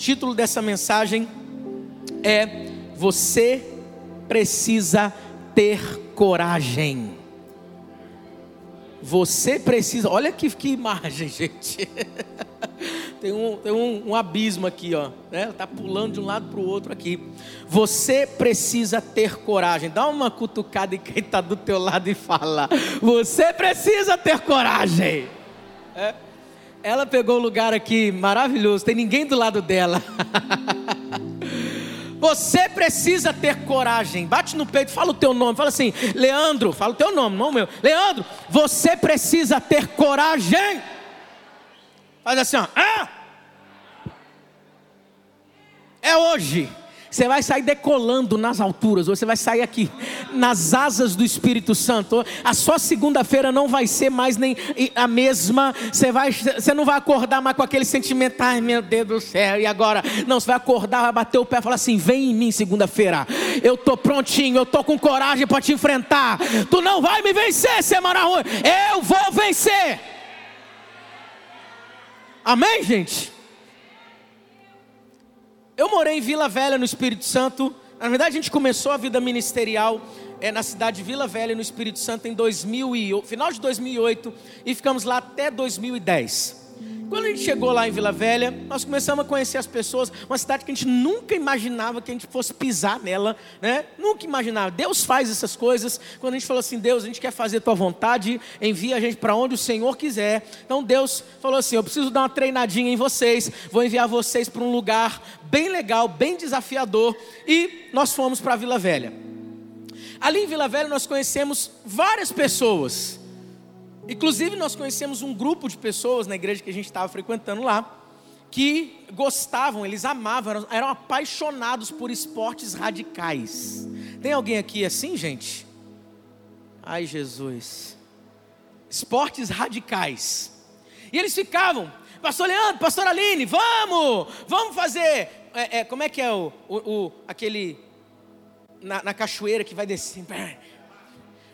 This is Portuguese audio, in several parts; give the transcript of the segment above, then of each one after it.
título dessa mensagem é Você precisa ter coragem. Você precisa, olha que, que imagem, gente. tem um, tem um, um, abismo aqui, ó. Né? Tá pulando de um lado para o outro aqui. Você precisa ter coragem. Dá uma cutucada em quem está do teu lado e fala: Você precisa ter coragem. É? Ela pegou o lugar aqui maravilhoso. Tem ninguém do lado dela. Você precisa ter coragem. Bate no peito, fala o teu nome. Fala assim, Leandro, fala o teu nome, não o meu. Leandro, você precisa ter coragem. Faz assim, ó. Ah! É hoje. Você vai sair decolando nas alturas, você vai sair aqui nas asas do Espírito Santo. A sua segunda-feira não vai ser mais nem a mesma. Você, vai, você não vai acordar mais com aquele sentimento, ai meu Deus do céu, e agora? Não, você vai acordar, vai bater o pé e falar assim: vem em mim segunda-feira. Eu estou prontinho, eu estou com coragem para te enfrentar. Tu não vai me vencer, semana ruim. Eu vou vencer. Amém, gente? Eu morei em Vila Velha, no Espírito Santo. Na verdade, a gente começou a vida ministerial é, na cidade de Vila Velha, no Espírito Santo, em 2000 e, final de 2008 e ficamos lá até 2010. Quando a gente chegou lá em Vila Velha, nós começamos a conhecer as pessoas, uma cidade que a gente nunca imaginava que a gente fosse pisar nela, né? Nunca imaginava. Deus faz essas coisas. Quando a gente falou assim, Deus, a gente quer fazer tua vontade, envia a gente para onde o Senhor quiser. Então Deus falou assim: eu preciso dar uma treinadinha em vocês, vou enviar vocês para um lugar bem legal, bem desafiador. E nós fomos para Vila Velha. Ali em Vila Velha nós conhecemos várias pessoas Inclusive, nós conhecemos um grupo de pessoas na igreja que a gente estava frequentando lá, que gostavam, eles amavam, eram, eram apaixonados por esportes radicais. Tem alguém aqui assim, gente? Ai, Jesus. Esportes radicais. E eles ficavam, Pastor Leandro, Pastor Aline, vamos, vamos fazer. É, é, como é que é o, o, o aquele na, na, cachoeira que vai descer?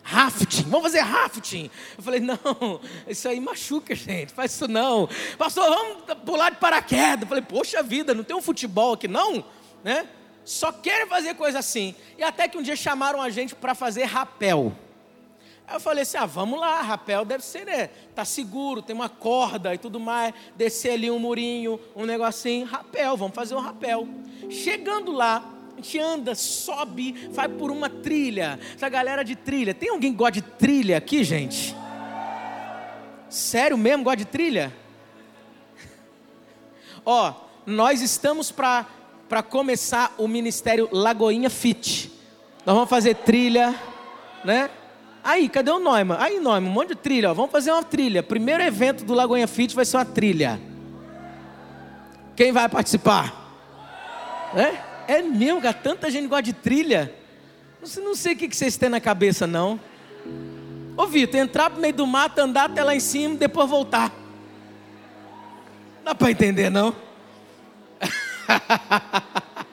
Rafting, vamos fazer rafting. Eu falei, não, isso aí machuca, gente, faz isso não. Pastor, vamos pular de paraquedas. Eu falei, poxa vida, não tem um futebol aqui não? Né? Só querem fazer coisa assim. E até que um dia chamaram a gente para fazer rapel. Aí eu falei assim, ah, vamos lá, rapel deve ser, né? Tá seguro, tem uma corda e tudo mais. Descer ali um murinho, um negocinho, rapel, vamos fazer um rapel. Chegando lá, a gente anda, sobe, vai por uma trilha. Essa galera de trilha. Tem alguém que gosta de trilha aqui, gente? Sério mesmo, gosta de trilha? Ó, nós estamos para começar o ministério Lagoinha Fit. Nós vamos fazer trilha, né? Aí, cadê o Neumann? Aí, Neumann, um monte de trilha. Ó. Vamos fazer uma trilha. Primeiro evento do Lagoinha Fit vai ser uma trilha. Quem vai participar? É? É mesmo, cara, tanta gente gosta de trilha. Não, não sei o que vocês têm na cabeça, não. Ô Vitor, entrar pro meio do mato, andar até lá em cima e depois voltar. Dá para entender, não?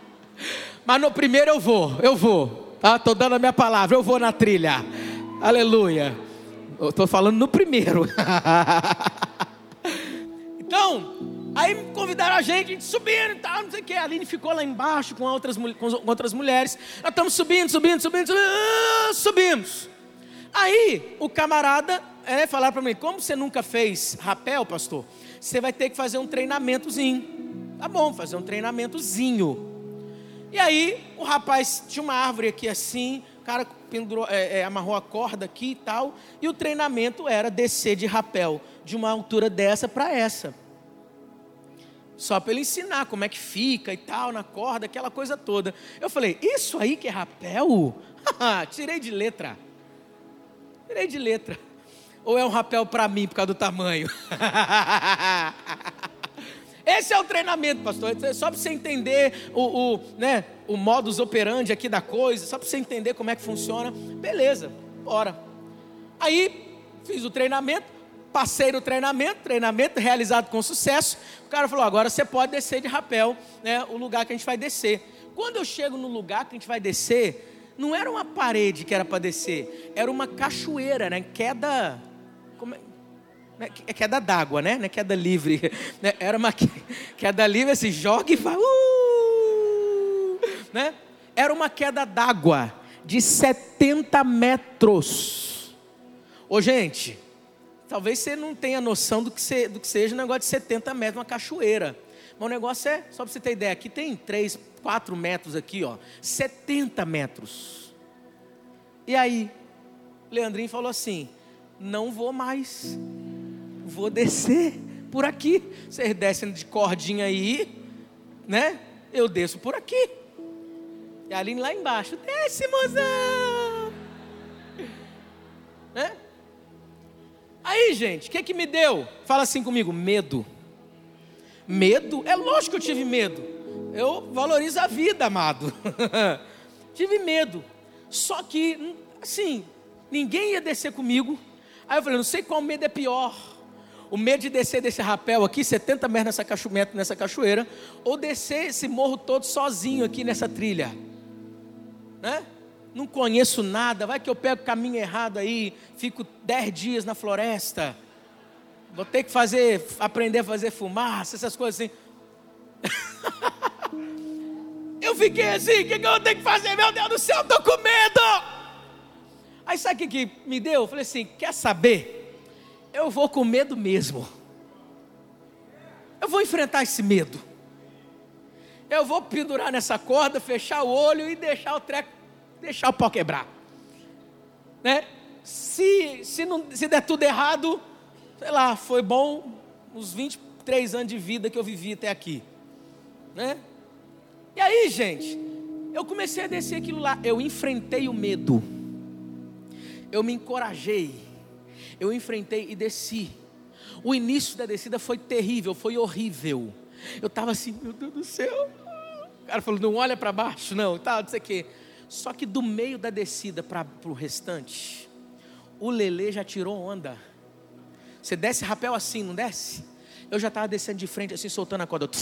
Mas no primeiro eu vou, eu vou. Tá? Tô dando a minha palavra, eu vou na trilha. Aleluia. Eu tô falando no primeiro. então, Aí convidaram a gente, a gente subindo e tal, não sei o que. A Aline ficou lá embaixo com outras, com outras mulheres. Nós estamos subindo, subindo, subindo, subindo, uh, subimos. Aí o camarada é, falaram para mim: como você nunca fez rapel, pastor? Você vai ter que fazer um treinamentozinho. Tá bom, fazer um treinamentozinho. E aí o rapaz tinha uma árvore aqui assim, o cara pendurou, é, é, amarrou a corda aqui e tal, e o treinamento era descer de rapel de uma altura dessa para essa. Só para ele ensinar como é que fica e tal, na corda, aquela coisa toda. Eu falei, isso aí que é rapel? Tirei de letra. Tirei de letra. Ou é um rapel para mim por causa do tamanho? Esse é o treinamento, pastor. É só para você entender o, o, né, o modus operandi aqui da coisa, só para você entender como é que funciona. Beleza, bora. Aí fiz o treinamento, passei no treinamento, treinamento realizado com sucesso. Cara falou: agora você pode descer de rapel, né? O lugar que a gente vai descer. Quando eu chego no lugar que a gente vai descer, não era uma parede que era para descer, era uma cachoeira, né? Queda. Como é? Né? É queda d'água, né? Não é queda livre. Né? Era uma queda livre, assim, joga e vai. Uh! Né? Era uma queda d'água de 70 metros. Ô, gente, talvez você não tenha noção do que, do que seja um negócio de 70 metros, uma cachoeira. Mas o negócio é, só para você ter ideia, aqui tem 3, 4 metros aqui, ó. 70 metros. E aí, Leandrinho falou assim: não vou mais vou descer por aqui. Vocês descem de cordinha aí, né? Eu desço por aqui. E a Aline lá embaixo, desce, mozão. Aí, gente, o que, que me deu? Fala assim comigo: medo. Medo? É lógico que eu tive medo. Eu valorizo a vida, amado. tive medo. Só que, assim, ninguém ia descer comigo. Aí eu falei: não sei qual medo é pior o medo de descer desse rapel aqui, 70 metros nessa, cacho, nessa cachoeira, ou descer esse morro todo sozinho aqui nessa trilha. Né? Não conheço nada, vai que eu pego o caminho errado aí, fico 10 dias na floresta. Vou ter que fazer, aprender a fazer fumaça, essas coisas assim. eu fiquei assim, o que, que eu tenho que fazer? Meu Deus do céu, estou com medo. Aí sabe o que, que me deu? Eu falei assim, quer saber? eu vou com medo mesmo. Eu vou enfrentar esse medo. Eu vou pendurar nessa corda, fechar o olho e deixar o treco, deixar o pau quebrar. Né? Se, se, não, se der tudo errado, sei lá, foi bom os 23 anos de vida que eu vivi até aqui. Né? E aí, gente, eu comecei a descer aquilo lá. Eu enfrentei o medo. Eu me encorajei eu enfrentei e desci. O início da descida foi terrível, foi horrível. Eu estava assim, meu Deus do céu. O cara falou, não olha para baixo, não, tal, não sei o quê. Só que do meio da descida para o restante, o Lele já tirou onda. Você desce rapel assim, não desce? Eu já estava descendo de frente, assim, soltando a corda.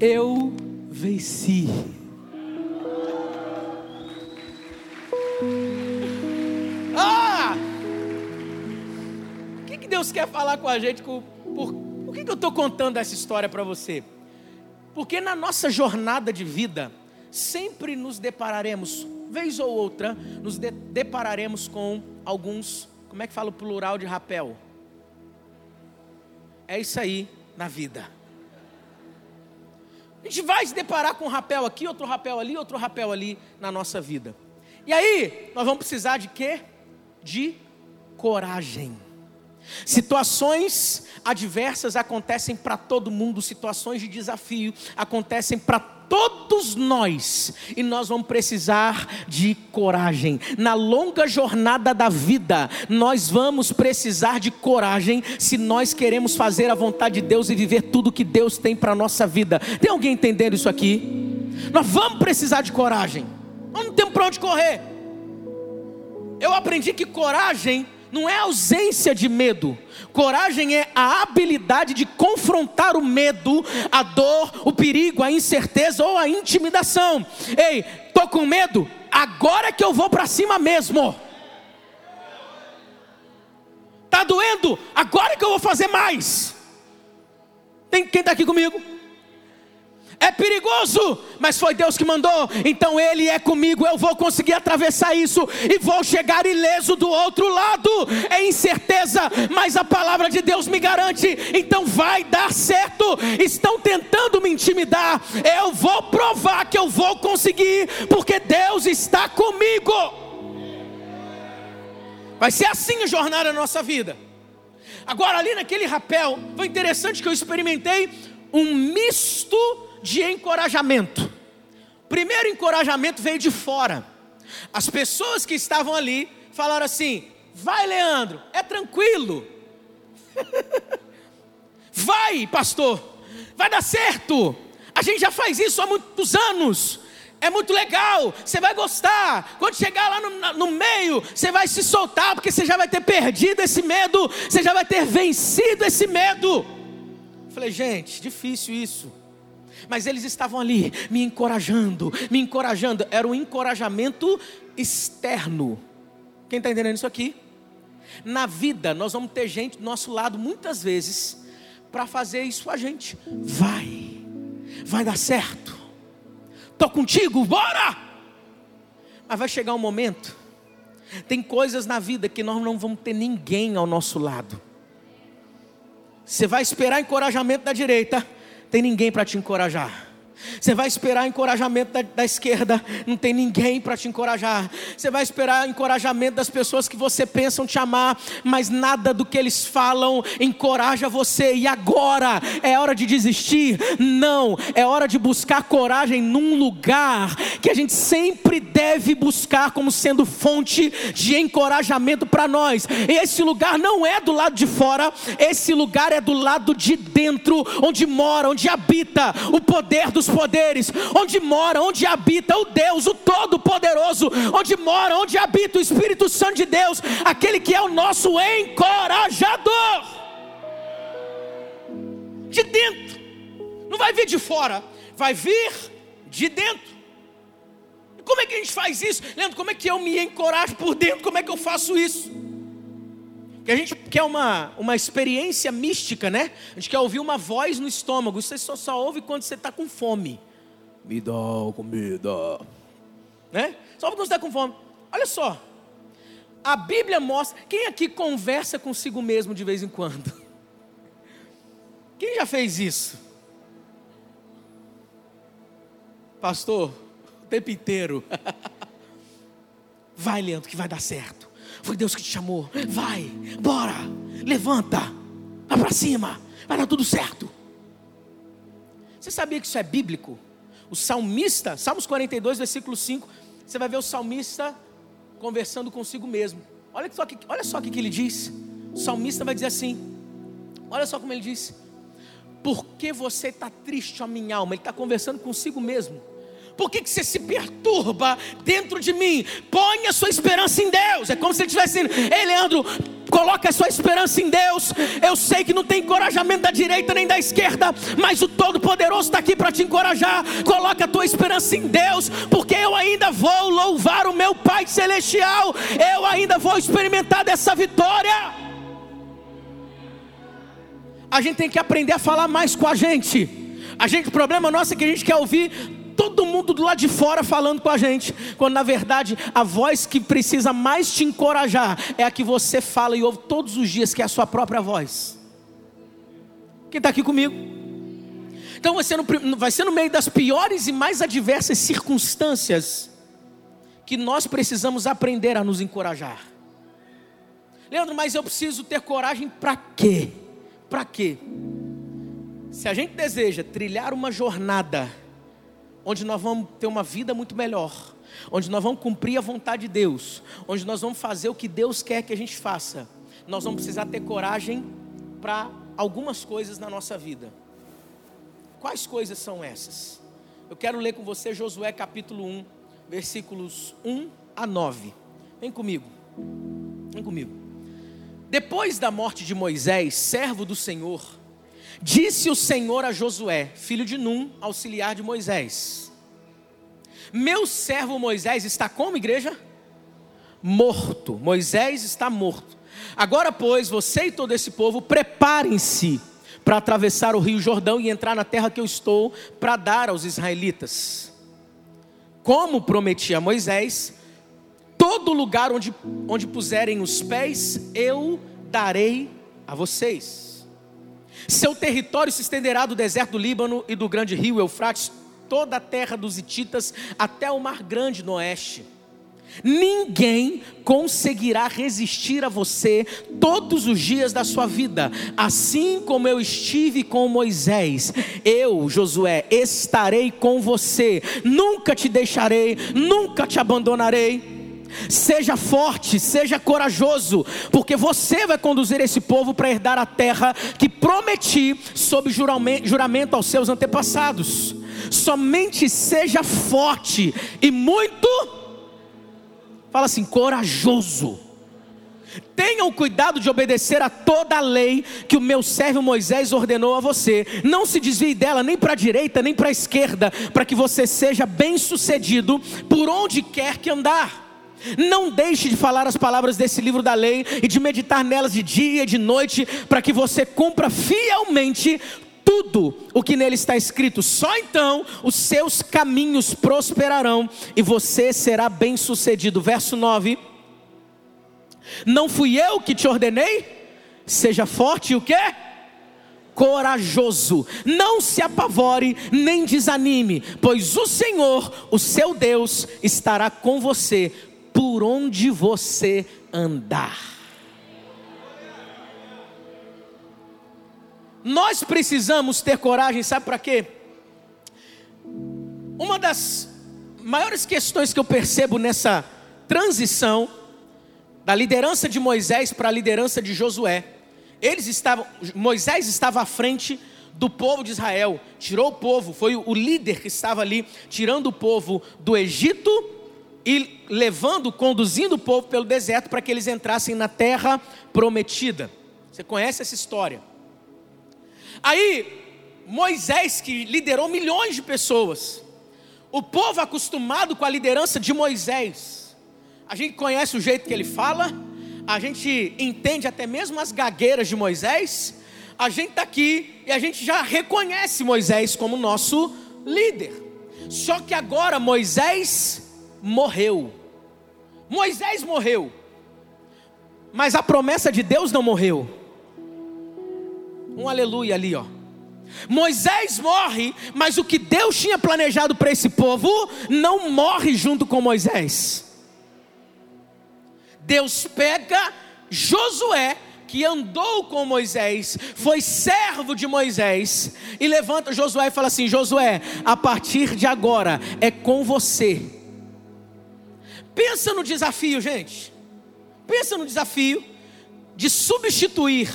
Eu venci. Deus quer falar com a gente. por, por que, que eu estou contando essa história para você? Porque na nossa jornada de vida, sempre nos depararemos, vez ou outra, nos de, depararemos com alguns, como é que fala o plural de rapel? É isso aí na vida. A gente vai se deparar com um rapel aqui, outro rapel ali, outro rapel ali na nossa vida. E aí, nós vamos precisar de quê? De coragem. Situações adversas acontecem para todo mundo, situações de desafio acontecem para todos nós, e nós vamos precisar de coragem. Na longa jornada da vida, nós vamos precisar de coragem se nós queremos fazer a vontade de Deus e viver tudo que Deus tem para a nossa vida. Tem alguém entendendo isso aqui? Nós vamos precisar de coragem, nós não temos para onde correr. Eu aprendi que coragem não é ausência de medo. Coragem é a habilidade de confrontar o medo, a dor, o perigo, a incerteza ou a intimidação. Ei, tô com medo? Agora é que eu vou para cima mesmo. Tá doendo? Agora é que eu vou fazer mais. Tem quem está aqui comigo? É perigoso, mas foi Deus que mandou. Então Ele é comigo. Eu vou conseguir atravessar isso e vou chegar ileso do outro lado. É incerteza, mas a palavra de Deus me garante. Então vai dar certo. Estão tentando me intimidar. Eu vou provar que eu vou conseguir, porque Deus está comigo. Vai ser assim a jornada da nossa vida. Agora, ali naquele rapel, foi interessante que eu experimentei um misto de encorajamento. Primeiro encorajamento veio de fora. As pessoas que estavam ali falaram assim: vai, Leandro, é tranquilo. vai, pastor, vai dar certo. A gente já faz isso há muitos anos. É muito legal, você vai gostar. Quando chegar lá no, no, meio, você vai se soltar, porque você já vai ter perdido esse medo, você já vai ter vencido esse medo. falei, gente, difícil isso. Mas eles estavam ali me encorajando, me encorajando. Era um encorajamento externo. Quem está entendendo isso aqui? Na vida, nós vamos ter gente do nosso lado muitas vezes para fazer isso a gente. Vai, vai dar certo. Tô contigo, bora! Mas vai chegar um momento. Tem coisas na vida que nós não vamos ter ninguém ao nosso lado. Você vai esperar encorajamento da direita, tem ninguém para te encorajar. Você vai esperar encorajamento da, da esquerda, não tem ninguém para te encorajar. Você vai esperar encorajamento das pessoas que você pensam te amar, mas nada do que eles falam encoraja você. E agora é hora de desistir? Não, é hora de buscar coragem num lugar que a gente sempre deve buscar como sendo fonte de encorajamento para nós. Esse lugar não é do lado de fora, esse lugar é do lado de dentro, onde mora, onde habita o poder dos poderes, onde mora, onde habita o Deus, o Todo-Poderoso, onde mora, onde habita o Espírito Santo de Deus, aquele que é o nosso encorajador. De dentro, não vai vir de fora, vai vir de dentro. Como é que a gente faz isso? Leandro, como é que eu me encorajo por dentro? Como é que eu faço isso? Que a gente quer uma, uma experiência mística, né? A gente quer ouvir uma voz no estômago. Você só, só ouve quando você está com fome. Me dá comida. Né? Só ouve quando você está com fome. Olha só. A Bíblia mostra. Quem aqui conversa consigo mesmo de vez em quando? Quem já fez isso? Pastor, o tempo inteiro. Vai, Leandro, que vai dar certo. Foi Deus que te chamou. Vai, bora, levanta, vai para cima, vai dar tudo certo. Você sabia que isso é bíblico? O salmista, Salmos 42, versículo 5, você vai ver o salmista conversando consigo mesmo. Olha só, que, olha só o que, ele diz. O salmista vai dizer assim: Olha só como ele diz. Por que você está triste, a minha alma? Ele está conversando consigo mesmo. Por que, que você se perturba dentro de mim? Põe a sua esperança em Deus. É como se ele estivesse dizendo: Ei, Leandro, coloca a sua esperança em Deus. Eu sei que não tem encorajamento da direita nem da esquerda, mas o Todo-Poderoso está aqui para te encorajar. Coloca a tua esperança em Deus, porque eu ainda vou louvar o meu Pai Celestial. Eu ainda vou experimentar dessa vitória. A gente tem que aprender a falar mais com a gente. A gente, o problema nosso é que a gente quer ouvir todo mundo do lado de fora falando com a gente, quando na verdade a voz que precisa mais te encorajar é a que você fala e ouve todos os dias, que é a sua própria voz. Quem está aqui comigo? Então vai ser, no, vai ser no meio das piores e mais adversas circunstâncias que nós precisamos aprender a nos encorajar. Leandro, mas eu preciso ter coragem para quê? Para quê? Se a gente deseja trilhar uma jornada onde nós vamos ter uma vida muito melhor, onde nós vamos cumprir a vontade de Deus, onde nós vamos fazer o que Deus quer que a gente faça, nós vamos precisar ter coragem para algumas coisas na nossa vida. Quais coisas são essas? Eu quero ler com você Josué capítulo 1, versículos 1 a 9. Vem comigo. Vem comigo. Depois da morte de Moisés, servo do Senhor, Disse o Senhor a Josué, filho de Num, auxiliar de Moisés: Meu servo Moisés está como igreja? Morto. Moisés está morto. Agora, pois, você e todo esse povo, preparem-se para atravessar o rio Jordão e entrar na terra que eu estou para dar aos israelitas. Como prometi a Moisés, todo lugar onde, onde puserem os pés, eu darei a vocês. Seu território se estenderá do deserto do Líbano e do grande rio Eufrates, toda a terra dos Hititas, até o mar grande no oeste. Ninguém conseguirá resistir a você todos os dias da sua vida, assim como eu estive com Moisés. Eu, Josué, estarei com você, nunca te deixarei, nunca te abandonarei. Seja forte, seja corajoso, porque você vai conduzir esse povo para herdar a terra que prometi sob juramento aos seus antepassados. Somente seja forte e muito, fala assim, corajoso. Tenham cuidado de obedecer a toda a lei que o meu servo Moisés ordenou a você. Não se desvie dela nem para a direita nem para a esquerda, para que você seja bem-sucedido por onde quer que andar. Não deixe de falar as palavras desse livro da lei e de meditar nelas de dia e de noite, para que você cumpra fielmente tudo o que nele está escrito. Só então os seus caminhos prosperarão e você será bem-sucedido. Verso 9. Não fui eu que te ordenei? Seja forte e o quê? Corajoso. Não se apavore nem desanime, pois o Senhor, o seu Deus, estará com você por onde você andar. Nós precisamos ter coragem, sabe para quê? Uma das maiores questões que eu percebo nessa transição da liderança de Moisés para a liderança de Josué, eles estavam, Moisés estava à frente do povo de Israel, tirou o povo, foi o líder que estava ali, tirando o povo do Egito e levando, conduzindo o povo pelo deserto para que eles entrassem na terra prometida. Você conhece essa história? Aí, Moisés, que liderou milhões de pessoas, o povo acostumado com a liderança de Moisés, a gente conhece o jeito que ele fala, a gente entende até mesmo as gagueiras de Moisés, a gente está aqui e a gente já reconhece Moisés como nosso líder. Só que agora Moisés morreu. Moisés morreu, mas a promessa de Deus não morreu. Um aleluia ali, ó. Moisés morre, mas o que Deus tinha planejado para esse povo não morre junto com Moisés. Deus pega Josué, que andou com Moisés, foi servo de Moisés, e levanta Josué e fala assim: Josué, a partir de agora é com você. Pensa no desafio, gente. Pensa no desafio de substituir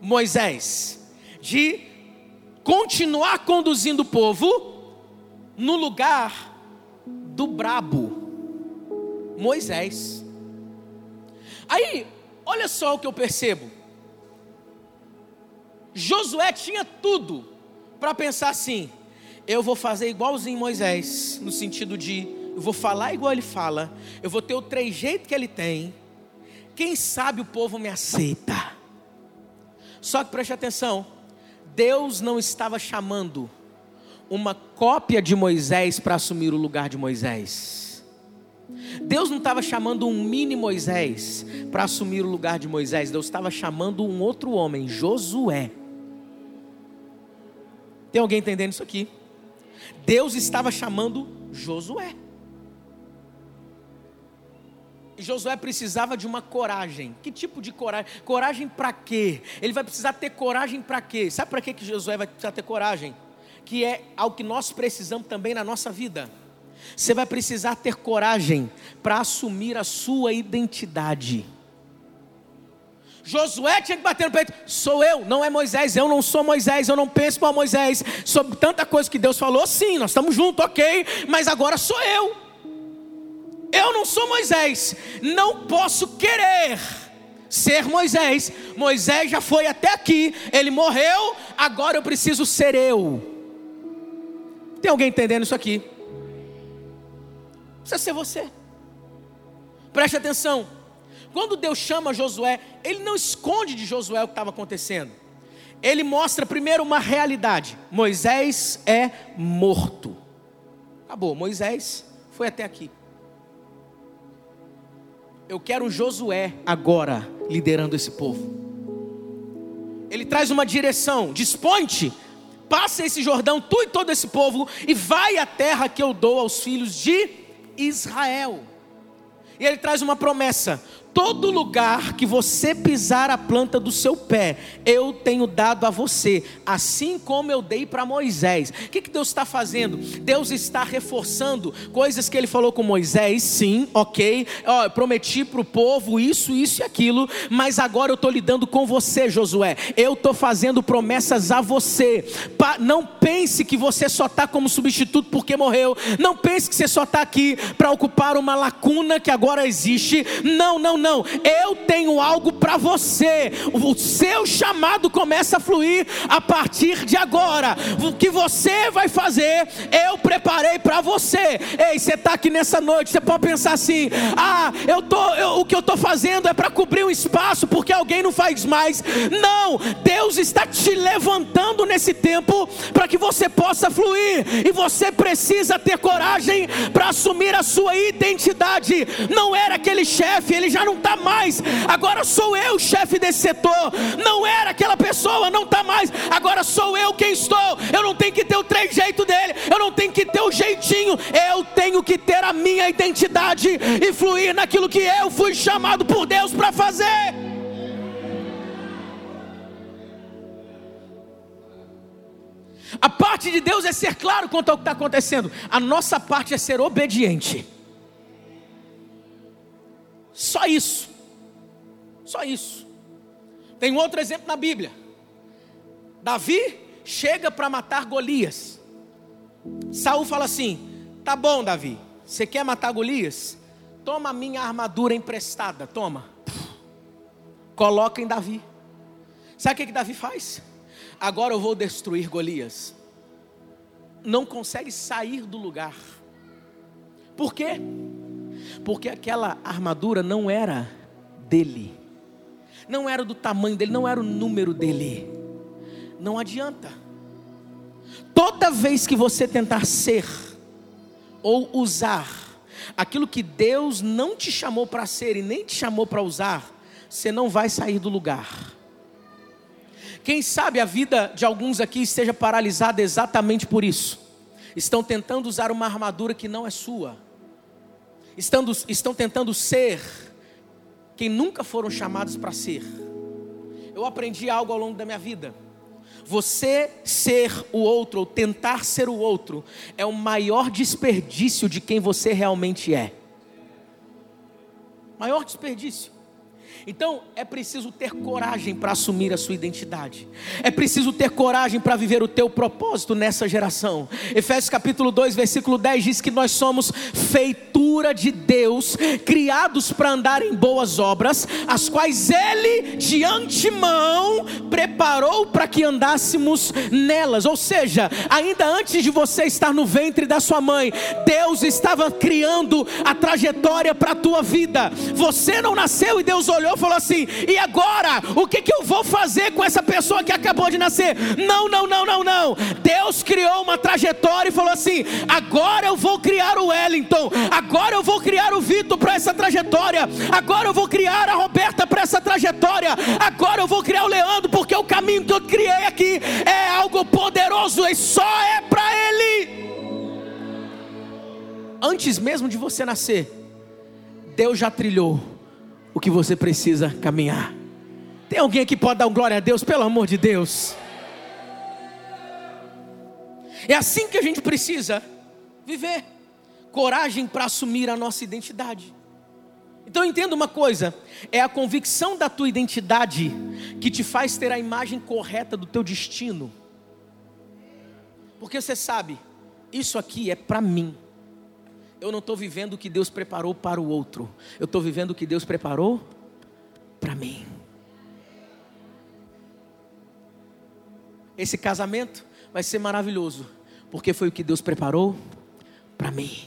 Moisés de continuar conduzindo o povo no lugar do brabo, Moisés. Aí, olha só o que eu percebo. Josué tinha tudo para pensar assim: eu vou fazer igualzinho Moisés, no sentido de eu vou falar igual ele fala, eu vou ter o trejeito que ele tem. Quem sabe o povo me aceita. Só que preste atenção: Deus não estava chamando uma cópia de Moisés para assumir o lugar de Moisés. Deus não estava chamando um mini Moisés para assumir o lugar de Moisés. Deus estava chamando um outro homem, Josué. Tem alguém entendendo isso aqui? Deus estava chamando Josué. Josué precisava de uma coragem. Que tipo de coragem? Coragem para quê? Ele vai precisar ter coragem para quê? Sabe para que Josué vai precisar ter coragem? Que é algo que nós precisamos também na nossa vida. Você vai precisar ter coragem para assumir a sua identidade. Josué tinha que bater no peito: sou eu, não é Moisés, eu não sou Moisés, eu não penso como Moisés. Sobre tanta coisa que Deus falou, sim, nós estamos juntos, ok, mas agora sou eu. Eu não sou Moisés, não posso querer ser Moisés. Moisés já foi até aqui, ele morreu, agora eu preciso ser eu. Tem alguém entendendo isso aqui? Precisa ser você. Preste atenção. Quando Deus chama Josué, ele não esconde de Josué o que estava acontecendo. Ele mostra primeiro uma realidade: Moisés é morto. Acabou, Moisés foi até aqui. Eu quero Josué agora liderando esse povo. Ele traz uma direção, desponte, passa esse Jordão, tu e todo esse povo, e vai à terra que eu dou aos filhos de Israel. E ele traz uma promessa: todo lugar que você pisar a planta do seu pé, eu tenho dado a você, assim como eu dei para Moisés. O que, que Deus está fazendo? Deus está reforçando coisas que ele falou com Moisés, sim, ok. Ó, prometi para o povo isso, isso e aquilo, mas agora eu estou lidando com você, Josué. Eu estou fazendo promessas a você. Não pense que você só está como substituto porque morreu. Não pense que você só está aqui para ocupar uma lacuna que agora existe. Não, não, não, eu tenho algo para você. O seu chamado começa a fluir a partir de agora. O que você vai fazer, eu preparei para você. Ei, você está aqui nessa noite, você pode pensar assim: ah, eu tô, eu, o que eu estou fazendo é para cobrir um espaço porque alguém não faz mais. Não, Deus está te levantando nesse tempo para que você possa fluir e você precisa ter coragem para assumir a sua identidade. Não era aquele chefe, ele já não está mais. Agora sou eu o chefe desse setor. Não era aquela pessoa, não está mais. Agora sou eu quem estou. Eu não tenho que ter o trejeito dele, eu não tenho que ter o jeitinho. Eu tenho que ter a minha identidade e fluir naquilo que eu fui chamado por Deus para fazer. A parte de Deus é ser claro quanto ao que está acontecendo, a nossa parte é ser obediente. Só isso. Só isso. Tem um outro exemplo na Bíblia. Davi chega para matar Golias. Saul fala assim: "Tá bom, Davi. Você quer matar Golias? Toma a minha armadura emprestada, toma. Coloca em Davi. Sabe o que, que Davi faz? Agora eu vou destruir Golias. Não consegue sair do lugar. Por quê? Porque aquela armadura não era dele, não era do tamanho dele, não era o número dele. Não adianta. Toda vez que você tentar ser ou usar aquilo que Deus não te chamou para ser e nem te chamou para usar, você não vai sair do lugar. Quem sabe a vida de alguns aqui esteja paralisada exatamente por isso. Estão tentando usar uma armadura que não é sua. Estão, estão tentando ser quem nunca foram chamados para ser. Eu aprendi algo ao longo da minha vida. Você ser o outro, ou tentar ser o outro, é o maior desperdício de quem você realmente é. Maior desperdício. Então é preciso ter coragem para assumir a sua identidade. É preciso ter coragem para viver o teu propósito nessa geração. Efésios capítulo 2, versículo 10 diz que nós somos feitura de Deus, criados para andar em boas obras, as quais ele de antemão preparou para que andássemos nelas. Ou seja, ainda antes de você estar no ventre da sua mãe, Deus estava criando a trajetória para a tua vida. Você não nasceu e Deus olhou olhou e falou assim: e agora? O que, que eu vou fazer com essa pessoa que acabou de nascer? Não, não, não, não, não. Deus criou uma trajetória e falou assim: agora eu vou criar o Wellington, agora eu vou criar o Vitor para essa trajetória, agora eu vou criar a Roberta para essa trajetória, agora eu vou criar o Leandro, porque o caminho que eu criei aqui é algo poderoso e só é para Ele. Antes mesmo de você nascer, Deus já trilhou o que você precisa caminhar. Tem alguém aqui que pode dar um glória a Deus, pelo amor de Deus? É assim que a gente precisa viver. Coragem para assumir a nossa identidade. Então entenda uma coisa: é a convicção da tua identidade que te faz ter a imagem correta do teu destino. Porque você sabe, isso aqui é para mim eu não estou vivendo o que Deus preparou para o outro, eu estou vivendo o que Deus preparou para mim. Esse casamento vai ser maravilhoso, porque foi o que Deus preparou para mim.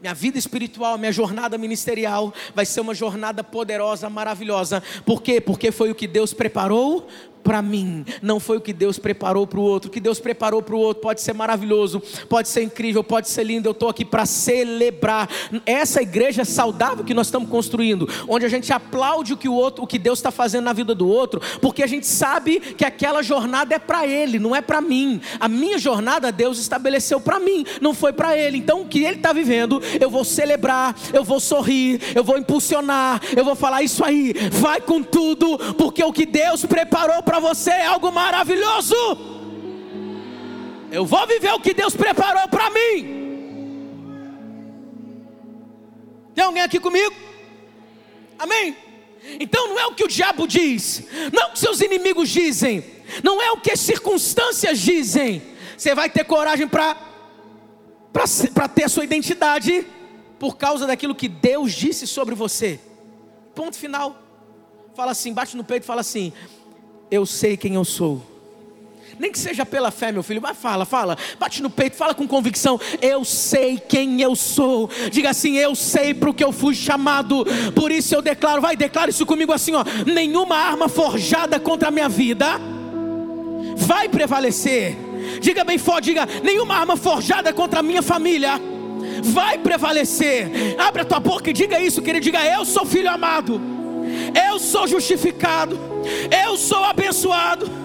Minha vida espiritual, minha jornada ministerial vai ser uma jornada poderosa, maravilhosa. Por quê? Porque foi o que Deus preparou para mim, não foi o que Deus preparou para o outro. O que Deus preparou para o outro pode ser maravilhoso, pode ser incrível, pode ser lindo. Eu estou aqui para celebrar essa igreja saudável que nós estamos construindo, onde a gente aplaude o que o outro, o que Deus está fazendo na vida do outro, porque a gente sabe que aquela jornada é para Ele, não é para mim. A minha jornada Deus estabeleceu para mim, não foi para Ele. Então o que Ele está vivendo, eu vou celebrar, eu vou sorrir, eu vou impulsionar, eu vou falar isso aí, vai com tudo, porque o que Deus preparou para para você é algo maravilhoso. Eu vou viver o que Deus preparou para mim. Tem alguém aqui comigo? Amém? Então não é o que o diabo diz, não é o que seus inimigos dizem, não é o que as circunstâncias dizem. Você vai ter coragem para ter a sua identidade por causa daquilo que Deus disse sobre você. Ponto final. Fala assim, bate no peito e fala assim: Eu sei quem eu sou. Nem que seja pela fé, meu filho, mas fala, fala, bate no peito, fala com convicção. Eu sei quem eu sou. Diga assim: Eu sei para o que eu fui chamado. Por isso eu declaro, vai, declara isso comigo assim: ó, nenhuma arma forjada contra a minha vida vai prevalecer. Diga bem forte, diga: nenhuma arma forjada contra a minha família vai prevalecer. Abre a tua boca e diga isso, querido. Diga: Eu sou filho amado, eu sou justificado, eu sou abençoado.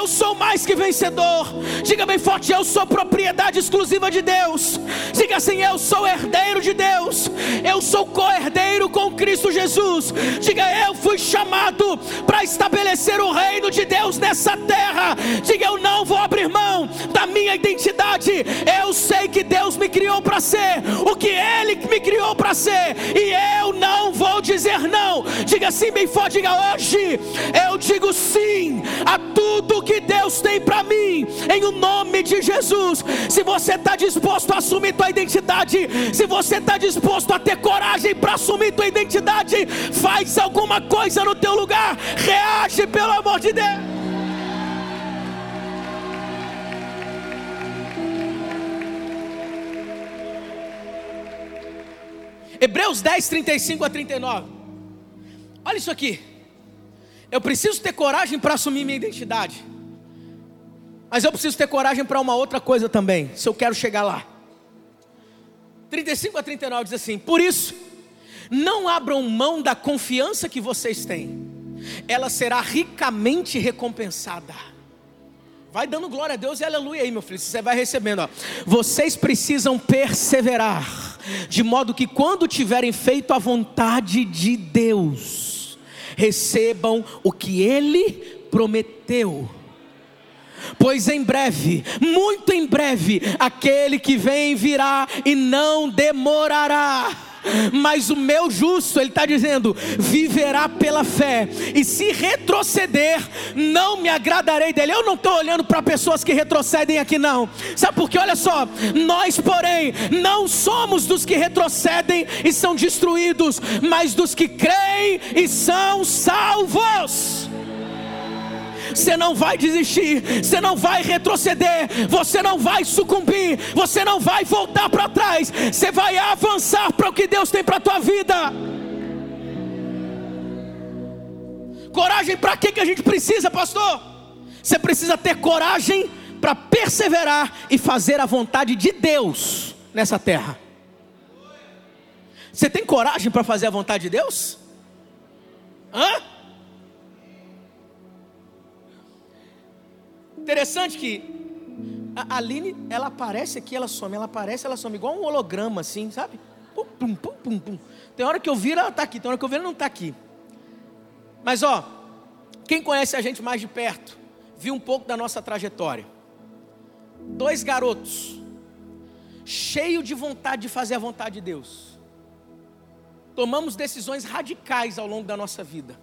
Eu sou mais que vencedor. Diga bem forte: Eu sou propriedade exclusiva de Deus. Diga assim: Eu sou herdeiro de Deus. Eu sou co-herdeiro com Cristo Jesus. Diga: Eu fui chamado para estabelecer o reino de Deus nessa terra. Diga: Eu não vou abrir mão da minha identidade. Eu sei que Deus me criou para ser o que Ele me criou para ser. E eu não vou dizer não. Diga assim bem forte: Diga hoje. Eu digo sim a tudo que Deus tem para mim, em o nome de Jesus. Se você está disposto a assumir tua identidade, se você está disposto a ter coragem para assumir tua identidade, faz alguma coisa no teu lugar, reage pelo amor de Deus. Hebreus 10, 35 a 39. Olha isso aqui. Eu preciso ter coragem para assumir minha identidade. Mas eu preciso ter coragem para uma outra coisa também, se eu quero chegar lá. 35 a 39 diz assim: Por isso, não abram mão da confiança que vocês têm, ela será ricamente recompensada. Vai dando glória a Deus e aleluia aí, meu filho. Você vai recebendo. Ó. Vocês precisam perseverar, de modo que quando tiverem feito a vontade de Deus, recebam o que ele prometeu. Pois em breve, muito em breve, aquele que vem virá e não demorará mas o meu justo, ele está dizendo, viverá pela fé, e se retroceder, não me agradarei dele. Eu não estou olhando para pessoas que retrocedem aqui, não, sabe por quê? Olha só, nós, porém, não somos dos que retrocedem e são destruídos, mas dos que creem e são salvos. Você não vai desistir, você não vai retroceder, você não vai sucumbir, você não vai voltar para trás, você vai avançar para o que Deus tem para a tua vida. Coragem para que, que a gente precisa, pastor? Você precisa ter coragem para perseverar e fazer a vontade de Deus nessa terra. Você tem coragem para fazer a vontade de Deus? Hã? Interessante que a Aline, ela aparece aqui, ela some, ela aparece, ela some, igual um holograma assim, sabe? Pum, pum, pum, pum, pum. Tem hora que eu viro, ela está aqui, tem hora que eu viro, ela não está aqui. Mas ó, quem conhece a gente mais de perto, viu um pouco da nossa trajetória. Dois garotos, cheio de vontade de fazer a vontade de Deus. Tomamos decisões radicais ao longo da nossa vida.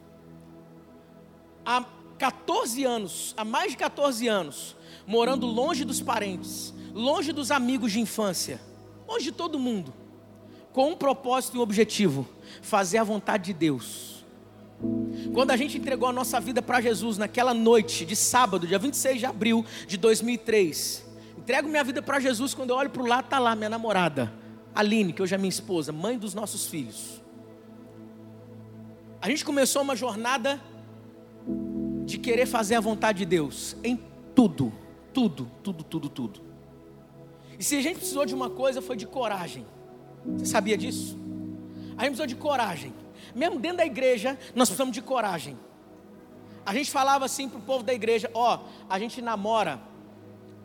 A 14 anos, há mais de 14 anos, morando longe dos parentes, longe dos amigos de infância, longe de todo mundo, com um propósito e um objetivo: fazer a vontade de Deus. Quando a gente entregou a nossa vida para Jesus naquela noite de sábado, dia 26 de abril de 2003, entrego minha vida para Jesus. Quando eu olho para o lado, está lá minha namorada, Aline, que hoje é minha esposa, mãe dos nossos filhos. A gente começou uma jornada de querer fazer a vontade de Deus em tudo, tudo, tudo, tudo, tudo. E se a gente precisou de uma coisa, foi de coragem. Você sabia disso? A gente precisou de coragem. Mesmo dentro da igreja, nós precisamos de coragem. A gente falava assim para o povo da igreja: ó, oh, a gente namora,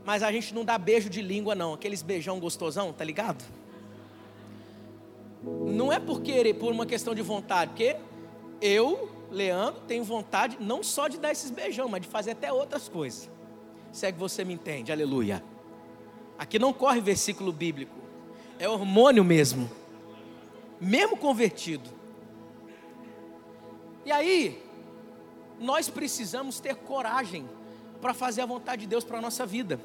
mas a gente não dá beijo de língua, não. Aqueles beijão gostosão, tá ligado? Não é por querer, por uma questão de vontade, porque eu Leandro, tenho vontade não só de dar esses beijão, mas de fazer até outras coisas. Segue você me entende, aleluia. Aqui não corre versículo bíblico, é hormônio mesmo, mesmo convertido. E aí, nós precisamos ter coragem para fazer a vontade de Deus para a nossa vida.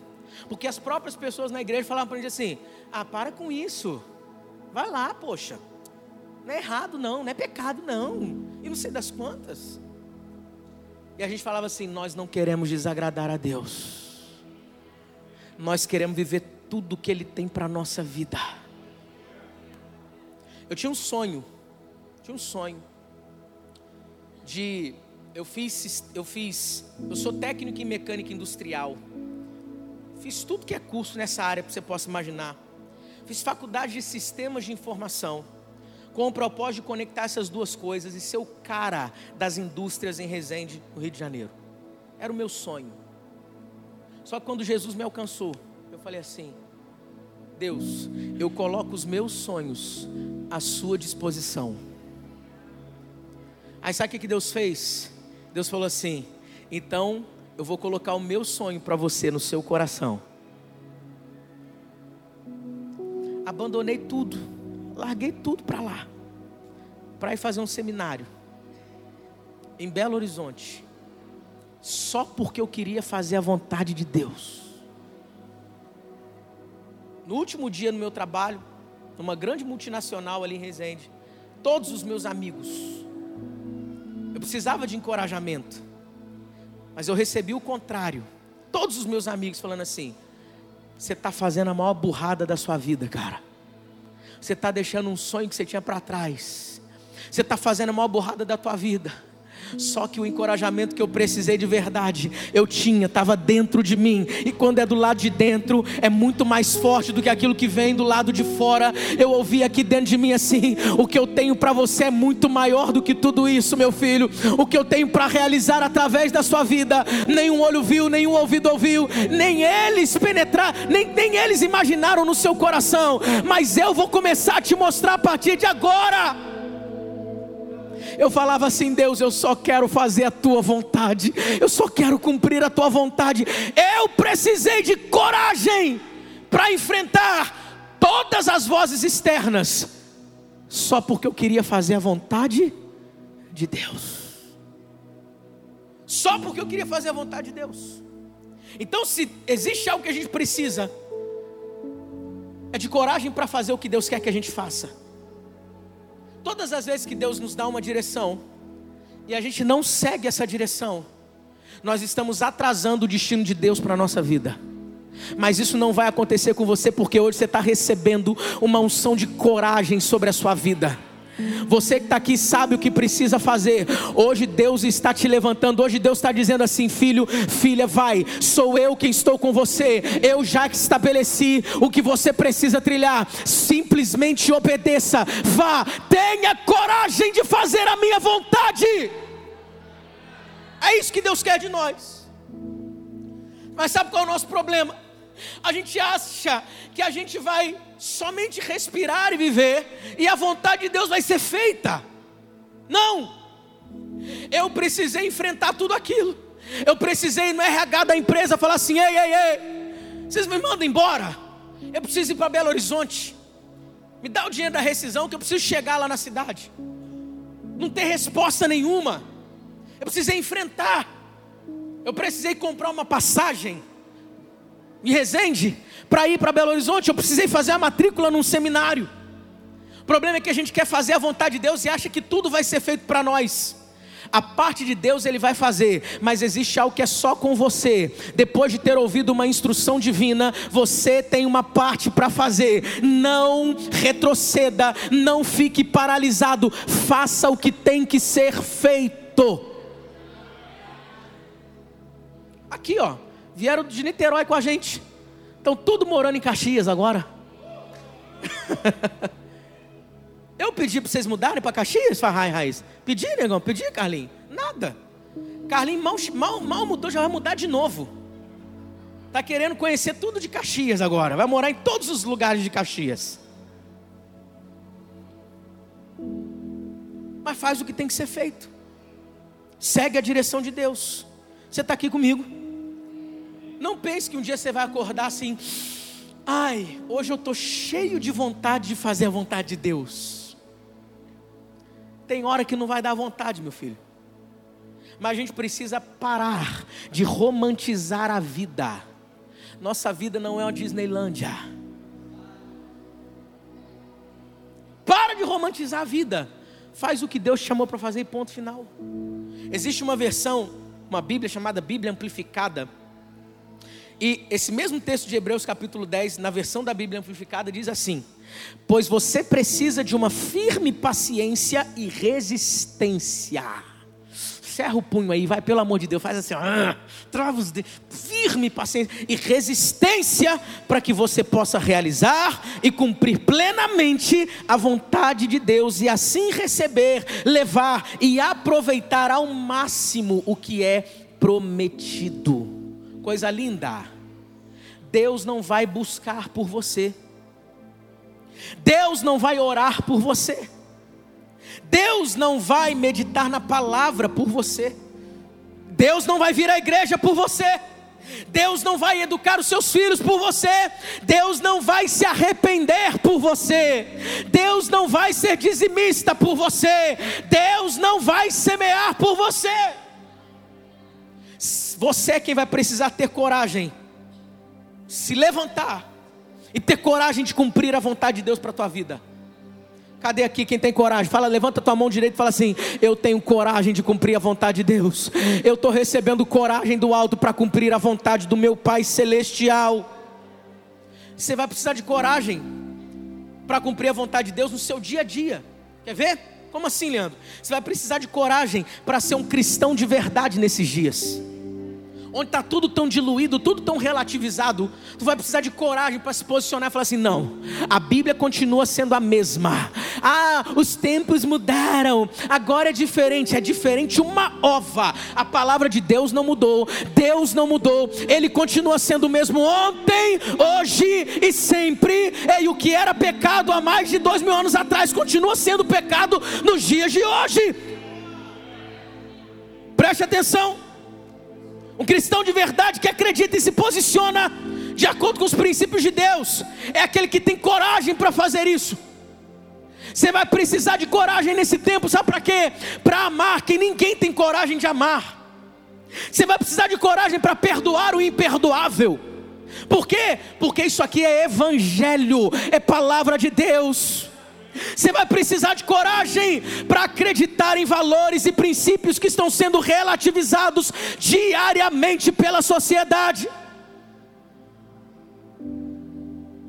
Porque as próprias pessoas na igreja falavam para a gente assim: ah, para com isso. Vai lá, poxa. Não é errado, não, não é pecado, não. E não sei das quantas. E a gente falava assim: nós não queremos desagradar a Deus. Nós queremos viver tudo que Ele tem para a nossa vida. Eu tinha um sonho, tinha um sonho de eu fiz eu fiz eu sou técnico em mecânica industrial. Fiz tudo que é curso nessa área que você possa imaginar. Fiz faculdade de sistemas de informação com o propósito de conectar essas duas coisas e ser o cara das indústrias em Resende, no Rio de Janeiro. Era o meu sonho. Só que quando Jesus me alcançou, eu falei assim: Deus, eu coloco os meus sonhos à sua disposição. Aí sabe o que Deus fez? Deus falou assim: então eu vou colocar o meu sonho para você no seu coração. Abandonei tudo, larguei tudo para lá, para ir fazer um seminário em Belo Horizonte, só porque eu queria fazer a vontade de Deus. No último dia no meu trabalho, numa grande multinacional ali em Resende, todos os meus amigos, eu precisava de encorajamento, mas eu recebi o contrário. Todos os meus amigos falando assim: você está fazendo a maior burrada da sua vida, cara. Você está deixando um sonho que você tinha para trás. Você está fazendo a maior burrada da tua vida. Só que o encorajamento que eu precisei de verdade, eu tinha, estava dentro de mim. E quando é do lado de dentro, é muito mais forte do que aquilo que vem do lado de fora. Eu ouvi aqui dentro de mim assim: o que eu tenho para você é muito maior do que tudo isso, meu filho. O que eu tenho para realizar através da sua vida, nenhum olho viu, nenhum ouvido ouviu, nem eles penetrar, nem, nem eles imaginaram no seu coração. Mas eu vou começar a te mostrar a partir de agora eu falava assim: Deus, eu só quero fazer a tua vontade, eu só quero cumprir a tua vontade. Eu precisei de coragem para enfrentar todas as vozes externas, só porque eu queria fazer a vontade de Deus. Só porque eu queria fazer a vontade de Deus. Então, se existe algo que a gente precisa, é de coragem para fazer o que Deus quer que a gente faça. Todas as vezes que Deus nos dá uma direção e a gente não segue essa direção, nós estamos atrasando o destino de Deus para a nossa vida. Mas isso não vai acontecer com você porque hoje você está recebendo uma unção de coragem sobre a sua vida. Você que está aqui sabe o que precisa fazer. Hoje Deus está te levantando. Hoje Deus está dizendo assim: filho, filha, vai. Sou eu quem estou com você. Eu já estabeleci o que você precisa trilhar. Simplesmente obedeça. Vá. Tenha coragem de fazer a minha vontade. É isso que Deus quer de nós. Mas sabe qual é o nosso problema? A gente acha que a gente vai somente respirar e viver, e a vontade de Deus vai ser feita. Não, eu precisei enfrentar tudo aquilo. Eu precisei no RH da empresa falar assim: ei, ei, ei, vocês me mandam embora. Eu preciso ir para Belo Horizonte. Me dá o dinheiro da rescisão que eu preciso chegar lá na cidade. Não tem resposta nenhuma. Eu precisei enfrentar. Eu precisei comprar uma passagem em Resende para ir para Belo Horizonte, eu precisei fazer a matrícula num seminário. O problema é que a gente quer fazer a vontade de Deus e acha que tudo vai ser feito para nós. A parte de Deus ele vai fazer, mas existe algo que é só com você. Depois de ter ouvido uma instrução divina, você tem uma parte para fazer. Não retroceda, não fique paralisado. Faça o que tem que ser feito. Aqui, ó, vieram de Niterói com a gente. Estão tudo morando em Caxias agora. Eu pedi para vocês mudarem para Caxias, Farrai Raiz. Pedi, negão? Pedi, Carlinhos? Nada. Carlinhos mal, mal, mal mudou, já vai mudar de novo. Está querendo conhecer tudo de Caxias agora. Vai morar em todos os lugares de Caxias. Mas faz o que tem que ser feito. Segue a direção de Deus. Você está aqui comigo. Não pense que um dia você vai acordar assim, ai, hoje eu estou cheio de vontade de fazer a vontade de Deus. Tem hora que não vai dar vontade, meu filho. Mas a gente precisa parar de romantizar a vida. Nossa vida não é uma Disneylândia. romantizar a vida. Faz o que Deus chamou para fazer e ponto final. Existe uma versão, uma Bíblia chamada Bíblia Amplificada. E esse mesmo texto de Hebreus capítulo 10, na versão da Bíblia Amplificada, diz assim: Pois você precisa de uma firme paciência e resistência cerra o punho aí, vai, pelo amor de Deus, faz assim, ah, trava os dedos, firme paciência e resistência para que você possa realizar e cumprir plenamente a vontade de Deus e assim receber, levar e aproveitar ao máximo o que é prometido. Coisa linda. Deus não vai buscar por você. Deus não vai orar por você. Deus não vai meditar na palavra por você. Deus não vai vir à igreja por você. Deus não vai educar os seus filhos por você. Deus não vai se arrepender por você. Deus não vai ser dizimista por você. Deus não vai semear por você. Você é quem vai precisar ter coragem, se levantar e ter coragem de cumprir a vontade de Deus para a tua vida. Cadê aqui quem tem coragem? Fala, levanta tua mão direita e fala assim: Eu tenho coragem de cumprir a vontade de Deus. Eu estou recebendo coragem do alto para cumprir a vontade do meu Pai Celestial. Você vai precisar de coragem para cumprir a vontade de Deus no seu dia a dia. Quer ver? Como assim, Leandro? Você vai precisar de coragem para ser um cristão de verdade nesses dias onde está tudo tão diluído, tudo tão relativizado, tu vai precisar de coragem para se posicionar e falar assim: não, a Bíblia continua sendo a mesma. Ah, os tempos mudaram, agora é diferente, é diferente uma ova. A palavra de Deus não mudou, Deus não mudou, Ele continua sendo o mesmo ontem, hoje e sempre. E o que era pecado há mais de dois mil anos atrás continua sendo pecado nos dias de hoje. Preste atenção. Um cristão de verdade que acredita e se posiciona de acordo com os princípios de Deus, é aquele que tem coragem para fazer isso. Você vai precisar de coragem nesse tempo, sabe para quê? Para amar quem ninguém tem coragem de amar. Você vai precisar de coragem para perdoar o imperdoável. Por quê? Porque isso aqui é evangelho, é palavra de Deus. Você vai precisar de coragem para acreditar em valores e princípios que estão sendo relativizados diariamente pela sociedade.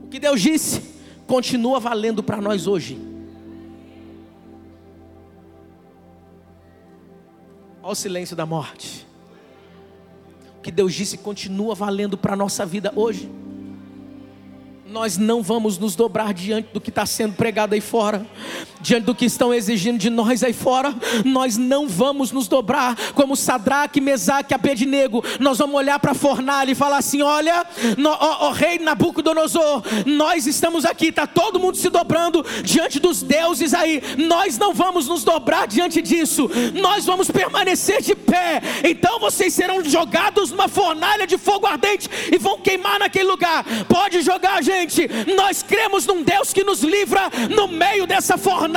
O que Deus disse continua valendo para nós hoje. Olha o silêncio da morte. O que Deus disse continua valendo para a nossa vida hoje nós não vamos nos dobrar diante do que está sendo pregado aí fora, diante do que estão exigindo de nós aí fora, nós não vamos nos dobrar como Sadraque, Mesaque, Abednego, nós vamos olhar para a fornalha e falar assim: olha, ó rei Nabucodonosor, nós estamos aqui, está todo mundo se dobrando diante dos deuses aí, nós não vamos nos dobrar diante disso, nós vamos permanecer de pé, então vocês serão jogados numa fornalha de fogo ardente e vão queimar naquele lugar, pode jogar gente, nós cremos num Deus que nos livra no meio dessa fornalha,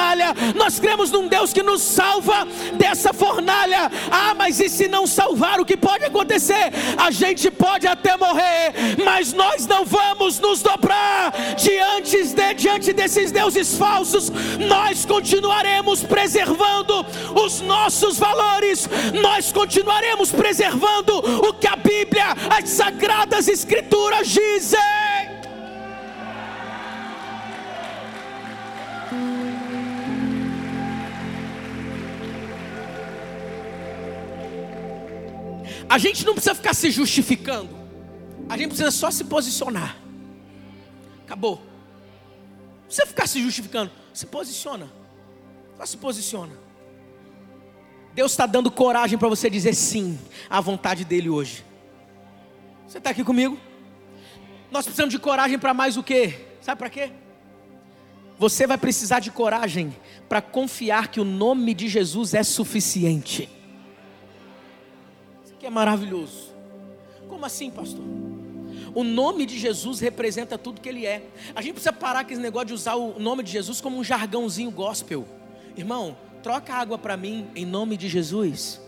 nós cremos num Deus que nos salva dessa fornalha. Ah, mas e se não salvar, o que pode acontecer? A gente pode até morrer, mas nós não vamos nos dobrar diante, de, diante desses deuses falsos, nós continuaremos preservando os nossos valores, nós continuaremos preservando o que a Bíblia, as sagradas Escrituras dizem. A gente não precisa ficar se justificando. A gente precisa só se posicionar. Acabou. Não precisa ficar se justificando. Se posiciona. Só se posiciona. Deus está dando coragem para você dizer sim à vontade dEle hoje. Você está aqui comigo? Nós precisamos de coragem para mais o quê? Sabe para quê? Você vai precisar de coragem para confiar que o nome de Jesus é suficiente que é maravilhoso. Como assim, pastor? O nome de Jesus representa tudo que ele é. A gente precisa parar com esse negócio de usar o nome de Jesus como um jargãozinho gospel. Irmão, troca água para mim em nome de Jesus.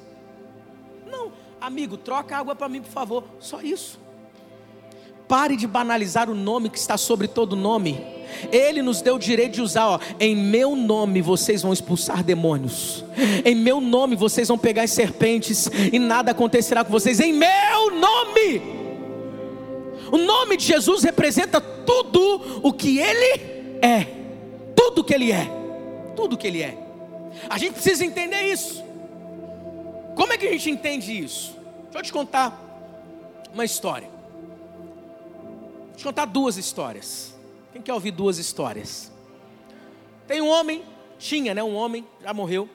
Não, amigo, troca água para mim, por favor. Só isso. Pare de banalizar o nome que está sobre todo nome Ele nos deu o direito de usar, ó, em meu nome vocês vão expulsar demônios. Em meu nome vocês vão pegar as serpentes e nada acontecerá com vocês. Em meu nome. O nome de Jesus representa tudo o que ele é. Tudo que ele é. Tudo que ele é. A gente precisa entender isso. Como é que a gente entende isso? Deixa eu te contar uma história. Vou te contar duas histórias. Quem quer ouvir duas histórias? Tem um homem, tinha, né? Um homem, já morreu,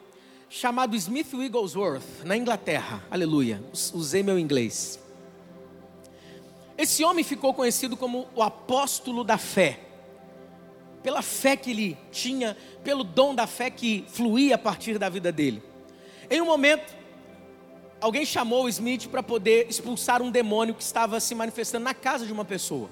chamado Smith Wigglesworth, na Inglaterra. Aleluia. Usei meu inglês. Esse homem ficou conhecido como o apóstolo da fé. Pela fé que ele tinha, pelo dom da fé que fluía a partir da vida dele. Em um momento, alguém chamou o Smith para poder expulsar um demônio que estava se manifestando na casa de uma pessoa.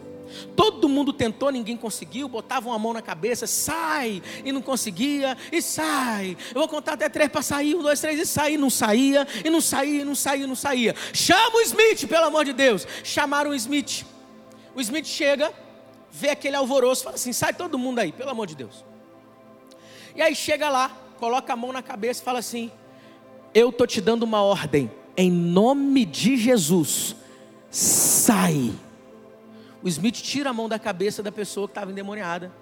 Todo mundo tentou, ninguém conseguiu, botavam a mão na cabeça, sai, e não conseguia, e sai. Eu vou contar até três para sair, um, dois, três, e sair, não saía, e não saía, e não saía, e não saía. Chama o Smith, pelo amor de Deus. Chamaram o Smith. O Smith chega, vê aquele alvoroço, fala assim: sai todo mundo aí, pelo amor de Deus. E aí chega lá, coloca a mão na cabeça e fala assim: eu estou te dando uma ordem, em nome de Jesus, sai. O Smith tira a mão da cabeça da pessoa que estava endemoniada,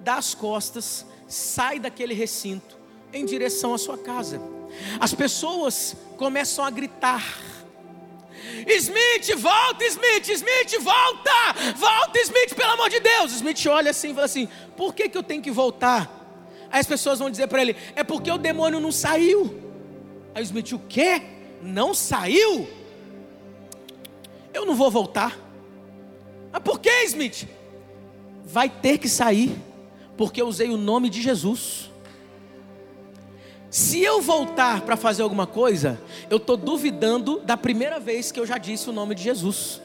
dá as costas, sai daquele recinto em direção à sua casa. As pessoas começam a gritar. Smith, volta, Smith, Smith, volta, volta, Smith, pelo amor de Deus. Smith olha assim e fala assim: por que, que eu tenho que voltar? Aí as pessoas vão dizer para ele: é porque o demônio não saiu. Aí Smith, o quê? Não saiu? Eu não vou voltar. Mas por que, Smith? Vai ter que sair, porque eu usei o nome de Jesus. Se eu voltar para fazer alguma coisa, eu estou duvidando da primeira vez que eu já disse o nome de Jesus.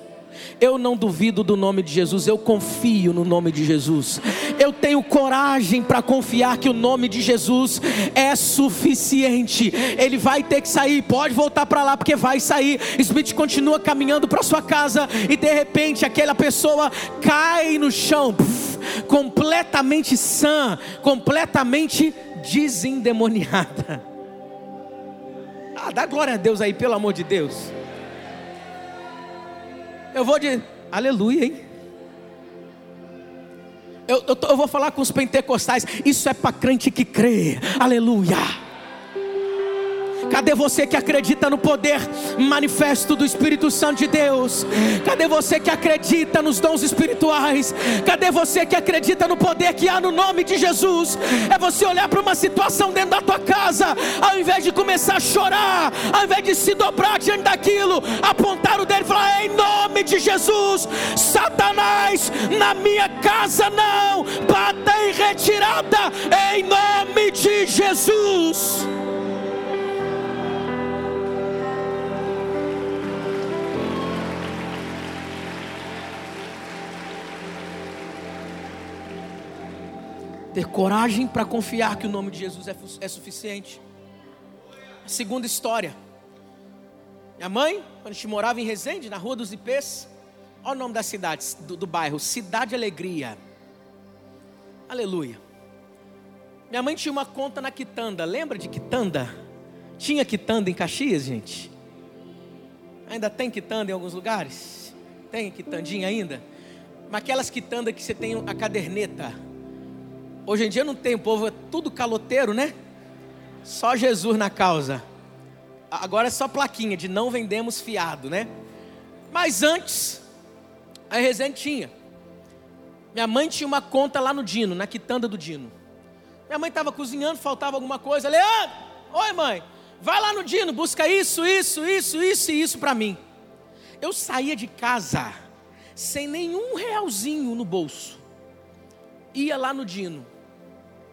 Eu não duvido do nome de Jesus, eu confio no nome de Jesus. Eu tenho coragem para confiar que o nome de Jesus é suficiente. Ele vai ter que sair, pode voltar para lá porque vai sair. Smith continua caminhando para sua casa e de repente aquela pessoa cai no chão, completamente sã, completamente desendemoniada. Ah, dá glória a Deus aí, pelo amor de Deus. Eu vou de. Aleluia, hein? Eu, eu, eu vou falar com os pentecostais. Isso é para crente que crê. Aleluia. Cadê você que acredita no poder manifesto do Espírito Santo de Deus? Cadê você que acredita nos dons espirituais? Cadê você que acredita no poder que há no nome de Jesus? É você olhar para uma situação dentro da tua casa, ao invés de começar a chorar, ao invés de se dobrar diante daquilo, apontar o dedo e falar: em nome de Jesus, Satanás, na minha casa não, bata em retirada, em nome de Jesus. Ter coragem para confiar que o nome de Jesus é, é suficiente. A segunda história. Minha mãe, quando a gente morava em Resende, na Rua dos Ipês, olha o nome da cidade, do, do bairro, Cidade Alegria. Aleluia. Minha mãe tinha uma conta na Quitanda, lembra de Quitanda? Tinha Quitanda em Caxias, gente? Ainda tem Quitanda em alguns lugares? Tem Quitandinha ainda? Mas aquelas Quitanda que você tem a caderneta Hoje em dia não tem, o povo é tudo caloteiro, né? Só Jesus na causa. Agora é só plaquinha de não vendemos fiado, né? Mas antes, a Resende tinha. Minha mãe tinha uma conta lá no Dino, na quitanda do Dino. Minha mãe estava cozinhando, faltava alguma coisa. Leandro, oi mãe, vai lá no Dino, busca isso, isso, isso, isso e isso para mim. Eu saía de casa sem nenhum realzinho no bolso. Ia lá no Dino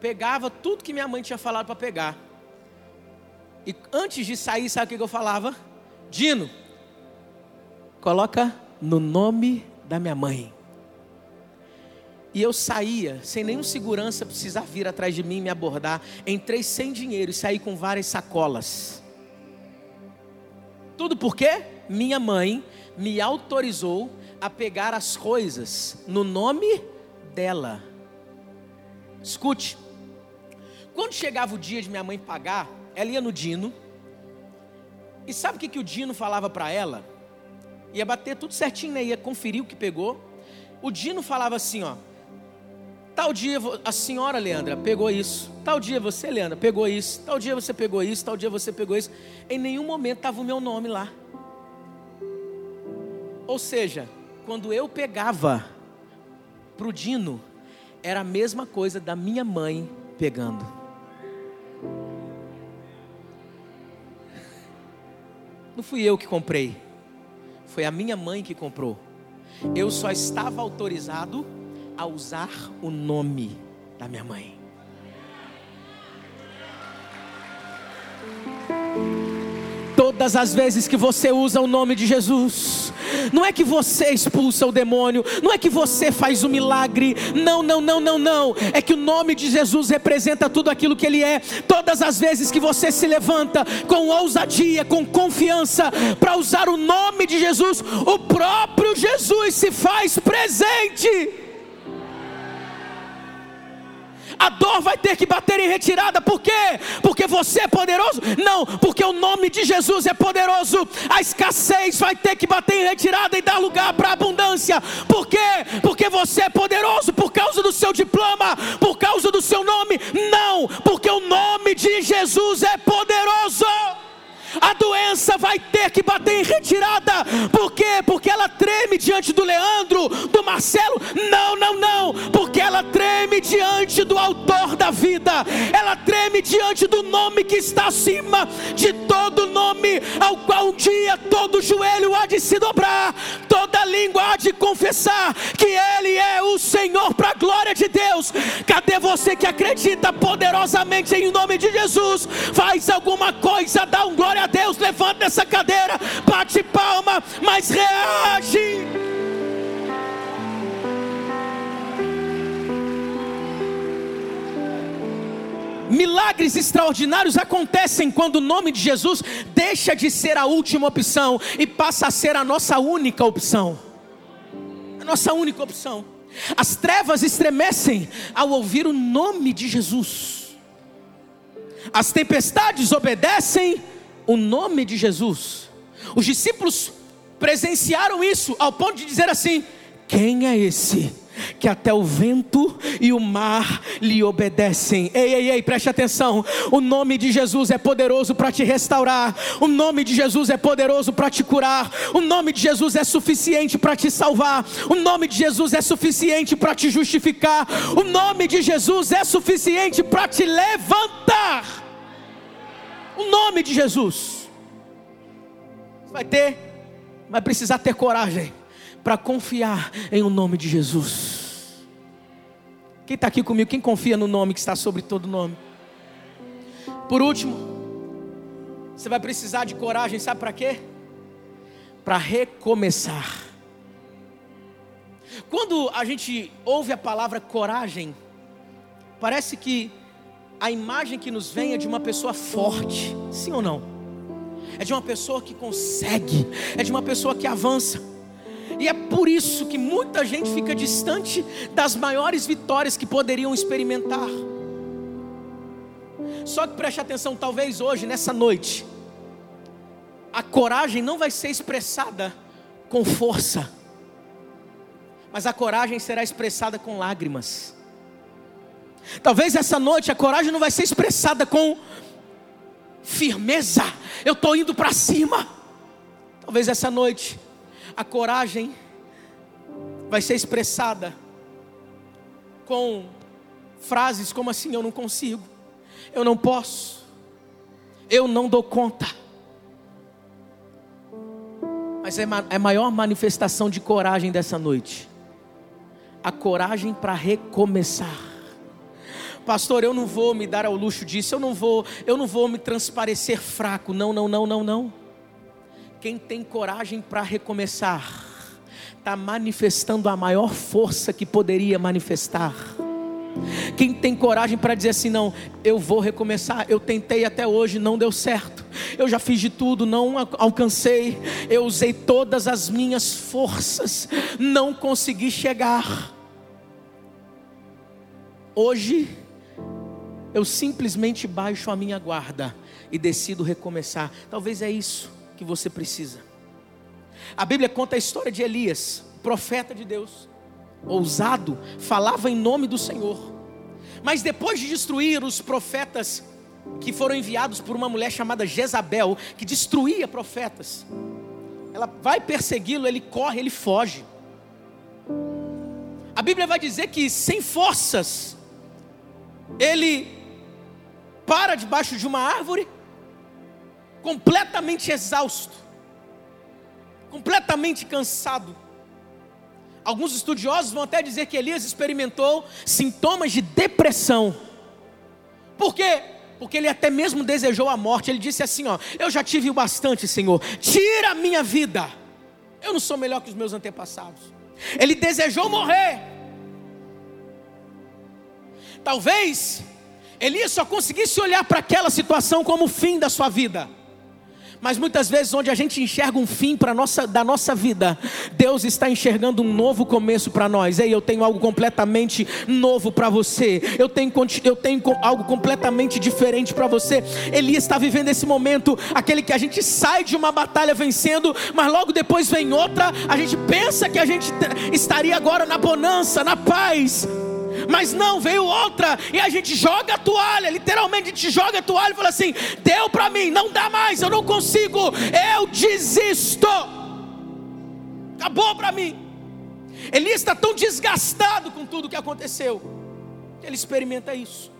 pegava tudo que minha mãe tinha falado para pegar. E antes de sair, sabe o que eu falava? Dino, coloca no nome da minha mãe. E eu saía, sem nenhum segurança precisar vir atrás de mim me abordar. Entrei sem dinheiro e saí com várias sacolas. Tudo porque minha mãe me autorizou a pegar as coisas no nome dela. Escute. Quando chegava o dia de minha mãe pagar, ela ia no Dino. E sabe o que, que o Dino falava para ela? Ia bater tudo certinho, né? Ia conferir o que pegou. O Dino falava assim, ó. Tal dia a senhora Leandra pegou isso. Tal dia você, Leandra, pegou isso. Tal dia você pegou isso. Tal dia você pegou isso. Em nenhum momento estava o meu nome lá. Ou seja, quando eu pegava para o Dino, era a mesma coisa da minha mãe pegando. Não fui eu que comprei, foi a minha mãe que comprou. Eu só estava autorizado a usar o nome da minha mãe. Todas as vezes que você usa o nome de Jesus, não é que você expulsa o demônio, não é que você faz o milagre, não, não, não, não, não. É que o nome de Jesus representa tudo aquilo que Ele é. Todas as vezes que você se levanta com ousadia, com confiança, para usar o nome de Jesus, o próprio Jesus se faz presente. A dor vai ter que bater em retirada, por quê? Porque você é poderoso? Não, porque o nome de Jesus é poderoso. A escassez vai ter que bater em retirada e dar lugar para abundância. Por quê? Porque você é poderoso por causa do seu diploma, por causa do seu nome? Não, porque o nome de Jesus é poderoso a doença vai ter que bater em retirada. Por quê? Porque ela treme diante do Leandro, do Marcelo? Não, não, não. Porque ela treme diante do Autor da vida. Ela treme diante do nome que está acima de todo nome, ao qual um dia todo joelho há de se dobrar, toda língua há de confessar que Ele é o Senhor para a glória de Deus. Cadê você que acredita poderosamente em nome de Jesus? Faz alguma coisa, dá um glória a Deus, levanta dessa cadeira, bate palma, mas reage. Milagres extraordinários acontecem quando o nome de Jesus deixa de ser a última opção e passa a ser a nossa única opção. A nossa única opção. As trevas estremecem ao ouvir o nome de Jesus. As tempestades obedecem o nome de Jesus. Os discípulos presenciaram isso ao ponto de dizer assim: quem é esse? que até o vento e o mar lhe obedecem. Ei, ei, ei, preste atenção. O nome de Jesus é poderoso para te restaurar. O nome de Jesus é poderoso para te curar. O nome de Jesus é suficiente para te salvar. O nome de Jesus é suficiente para te justificar. O nome de Jesus é suficiente para te levantar o nome de Jesus. Você vai ter, vai precisar ter coragem para confiar em o nome de Jesus. Quem está aqui comigo? Quem confia no nome que está sobre todo nome? Por último, você vai precisar de coragem, sabe para quê? Para recomeçar. Quando a gente ouve a palavra coragem, parece que a imagem que nos vem é de uma pessoa forte, sim ou não? É de uma pessoa que consegue, é de uma pessoa que avança. E é por isso que muita gente fica distante das maiores vitórias que poderiam experimentar. Só que preste atenção, talvez hoje, nessa noite, a coragem não vai ser expressada com força, mas a coragem será expressada com lágrimas. Talvez essa noite a coragem não vai ser expressada com firmeza. Eu estou indo para cima. Talvez essa noite a coragem vai ser expressada com frases como assim: eu não consigo, eu não posso, eu não dou conta. Mas é a maior manifestação de coragem dessa noite a coragem para recomeçar pastor, eu não vou me dar ao luxo disso, eu não vou, eu não vou me transparecer fraco. Não, não, não, não, não. Quem tem coragem para recomeçar, está manifestando a maior força que poderia manifestar. Quem tem coragem para dizer assim, não, eu vou recomeçar, eu tentei até hoje, não deu certo, eu já fiz de tudo, não alcancei, eu usei todas as minhas forças, não consegui chegar. Hoje eu simplesmente baixo a minha guarda e decido recomeçar. Talvez é isso que você precisa. A Bíblia conta a história de Elias, profeta de Deus, ousado, falava em nome do Senhor. Mas depois de destruir os profetas que foram enviados por uma mulher chamada Jezabel, que destruía profetas, ela vai persegui-lo, ele corre, ele foge. A Bíblia vai dizer que sem forças, ele para debaixo de uma árvore, completamente exausto, completamente cansado. Alguns estudiosos vão até dizer que Elias experimentou sintomas de depressão. Por quê? Porque ele até mesmo desejou a morte. Ele disse assim: Ó, eu já tive o bastante, Senhor, tira a minha vida. Eu não sou melhor que os meus antepassados. Ele desejou morrer. Talvez Elias só conseguisse olhar para aquela situação como o fim da sua vida. Mas muitas vezes, onde a gente enxerga um fim para nossa, da nossa vida, Deus está enxergando um novo começo para nós. Ei, eu tenho algo completamente novo para você. Eu tenho, eu tenho algo completamente diferente para você. Elias está vivendo esse momento, aquele que a gente sai de uma batalha vencendo, mas logo depois vem outra. A gente pensa que a gente estaria agora na bonança, na paz. Mas não, veio outra e a gente joga a toalha, literalmente a gente joga a toalha e fala assim: deu para mim, não dá mais, eu não consigo, eu desisto. Acabou para mim. Elias está tão desgastado com tudo que aconteceu, que ele experimenta isso.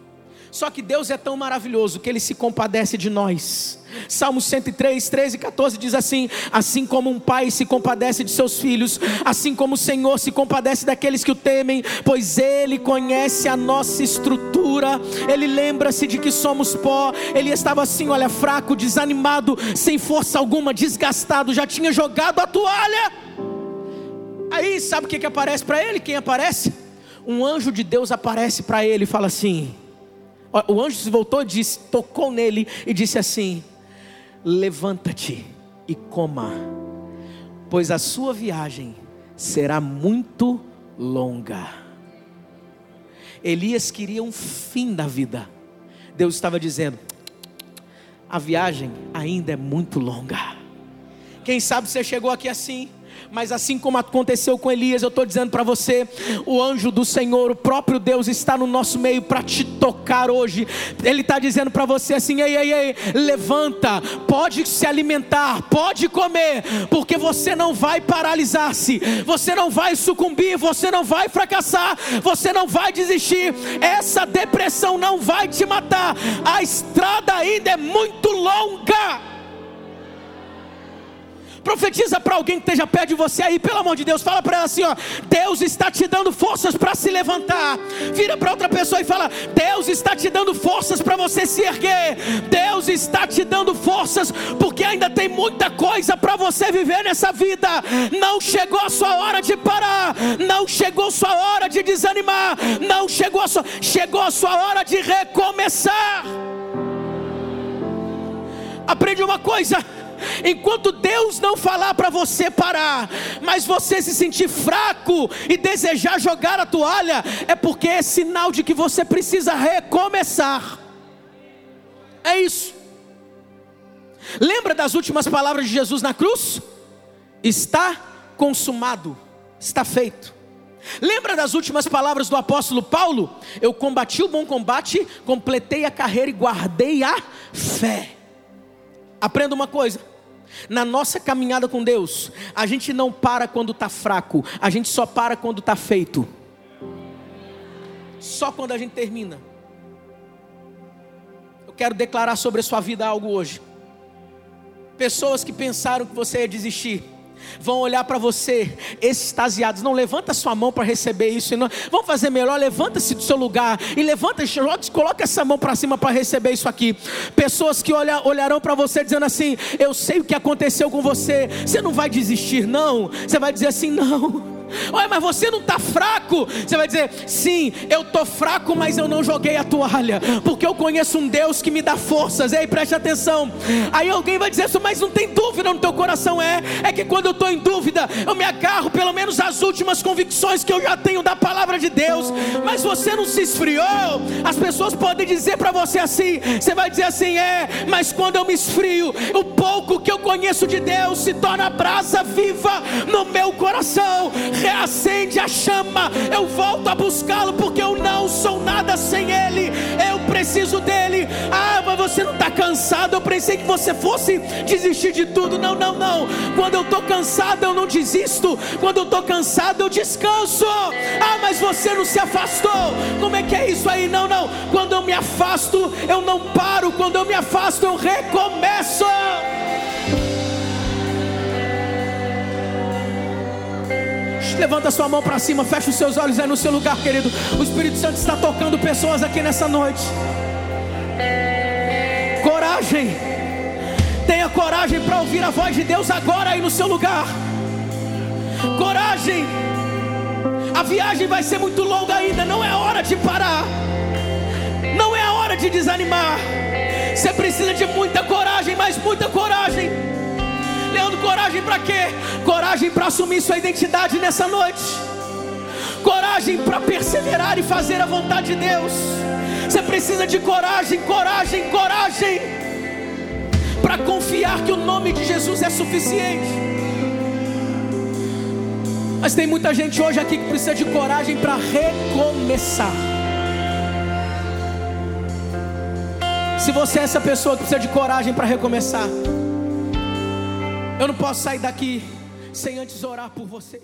Só que Deus é tão maravilhoso que Ele se compadece de nós. Salmo 103, 13 e 14 diz assim: Assim como um pai se compadece de seus filhos, assim como o Senhor se compadece daqueles que o temem, pois Ele conhece a nossa estrutura, Ele lembra-se de que somos pó. Ele estava assim, olha, fraco, desanimado, sem força alguma, desgastado, já tinha jogado a toalha. Aí, sabe o que, que aparece para ele? Quem aparece? Um anjo de Deus aparece para ele e fala assim: o anjo se voltou, disse, tocou nele e disse assim: Levanta-te e coma, pois a sua viagem será muito longa. Elias queria um fim da vida. Deus estava dizendo: a viagem ainda é muito longa. Quem sabe você chegou aqui assim? Mas assim como aconteceu com Elias, eu estou dizendo para você: o anjo do Senhor, o próprio Deus, está no nosso meio para te tocar hoje. Ele está dizendo para você assim: ei, ei, ei, levanta, pode se alimentar, pode comer, porque você não vai paralisar-se, você não vai sucumbir, você não vai fracassar, você não vai desistir. Essa depressão não vai te matar, a estrada ainda é muito longa. Profetiza para alguém que esteja perto de você aí, pelo amor de Deus, fala para ela assim: ó, Deus está te dando forças para se levantar. Vira para outra pessoa e fala: Deus está te dando forças para você se erguer. Deus está te dando forças, porque ainda tem muita coisa para você viver nessa vida. Não chegou a sua hora de parar, não chegou a sua hora de desanimar, não chegou a sua, chegou a sua hora de recomeçar. Aprende uma coisa Enquanto Deus não falar para você parar, mas você se sentir fraco e desejar jogar a toalha, é porque é sinal de que você precisa recomeçar. É isso. Lembra das últimas palavras de Jesus na cruz? Está consumado, está feito. Lembra das últimas palavras do apóstolo Paulo? Eu combati o bom combate, completei a carreira e guardei a fé. Aprenda uma coisa: na nossa caminhada com Deus, a gente não para quando está fraco, a gente só para quando está feito. Só quando a gente termina. Eu quero declarar sobre a sua vida algo hoje. Pessoas que pensaram que você ia desistir, vão olhar para você extasiados. Não levanta sua mão para receber isso. Não. Vamos fazer melhor. Levanta-se do seu lugar e levanta, coloca essa mão para cima para receber isso aqui. Pessoas que olha, olharão para você dizendo assim: Eu sei o que aconteceu com você. Você não vai desistir, não. Você vai dizer assim: Não. Ué, mas você não está fraco. Você vai dizer: sim, eu estou fraco, mas eu não joguei a toalha, porque eu conheço um Deus que me dá forças. Ei, preste atenção. Aí alguém vai dizer mas não tem dúvida no teu coração. É, é que quando eu estou em dúvida, eu me agarro pelo menos às últimas convicções que eu já tenho da palavra de Deus. Mas você não se esfriou. As pessoas podem dizer para você assim: você vai dizer assim, é, mas quando eu me esfrio, o pouco que eu conheço de Deus se torna brasa viva no meu coração, reacende a chama. Eu volto a buscá-lo porque eu não sou nada sem Ele. Eu preciso dele. Ah, mas você não está cansado? Eu pensei que você fosse desistir de tudo. Não, não, não. Quando eu estou cansado, eu não desisto. Quando eu estou cansado, eu descanso. Ah, mas você não se afastou. Como é que é isso aí? Não, não. Quando eu me afasto, eu não paro. Quando eu me afasto, eu recomeço. Levanta sua mão para cima, fecha os seus olhos aí no seu lugar, querido. O Espírito Santo está tocando pessoas aqui nessa noite. Coragem. Tenha coragem para ouvir a voz de Deus agora aí no seu lugar. Coragem. A viagem vai ser muito longa ainda, não é hora de parar. Não é hora de desanimar. Você precisa de muita coragem, mas muita coragem. Leandro, coragem para quê? Coragem para assumir sua identidade nessa noite. Coragem para perseverar e fazer a vontade de Deus. Você precisa de coragem, coragem, coragem. Para confiar que o nome de Jesus é suficiente. Mas tem muita gente hoje aqui que precisa de coragem para recomeçar. Se você é essa pessoa que precisa de coragem para recomeçar, eu não posso sair daqui sem antes orar por você.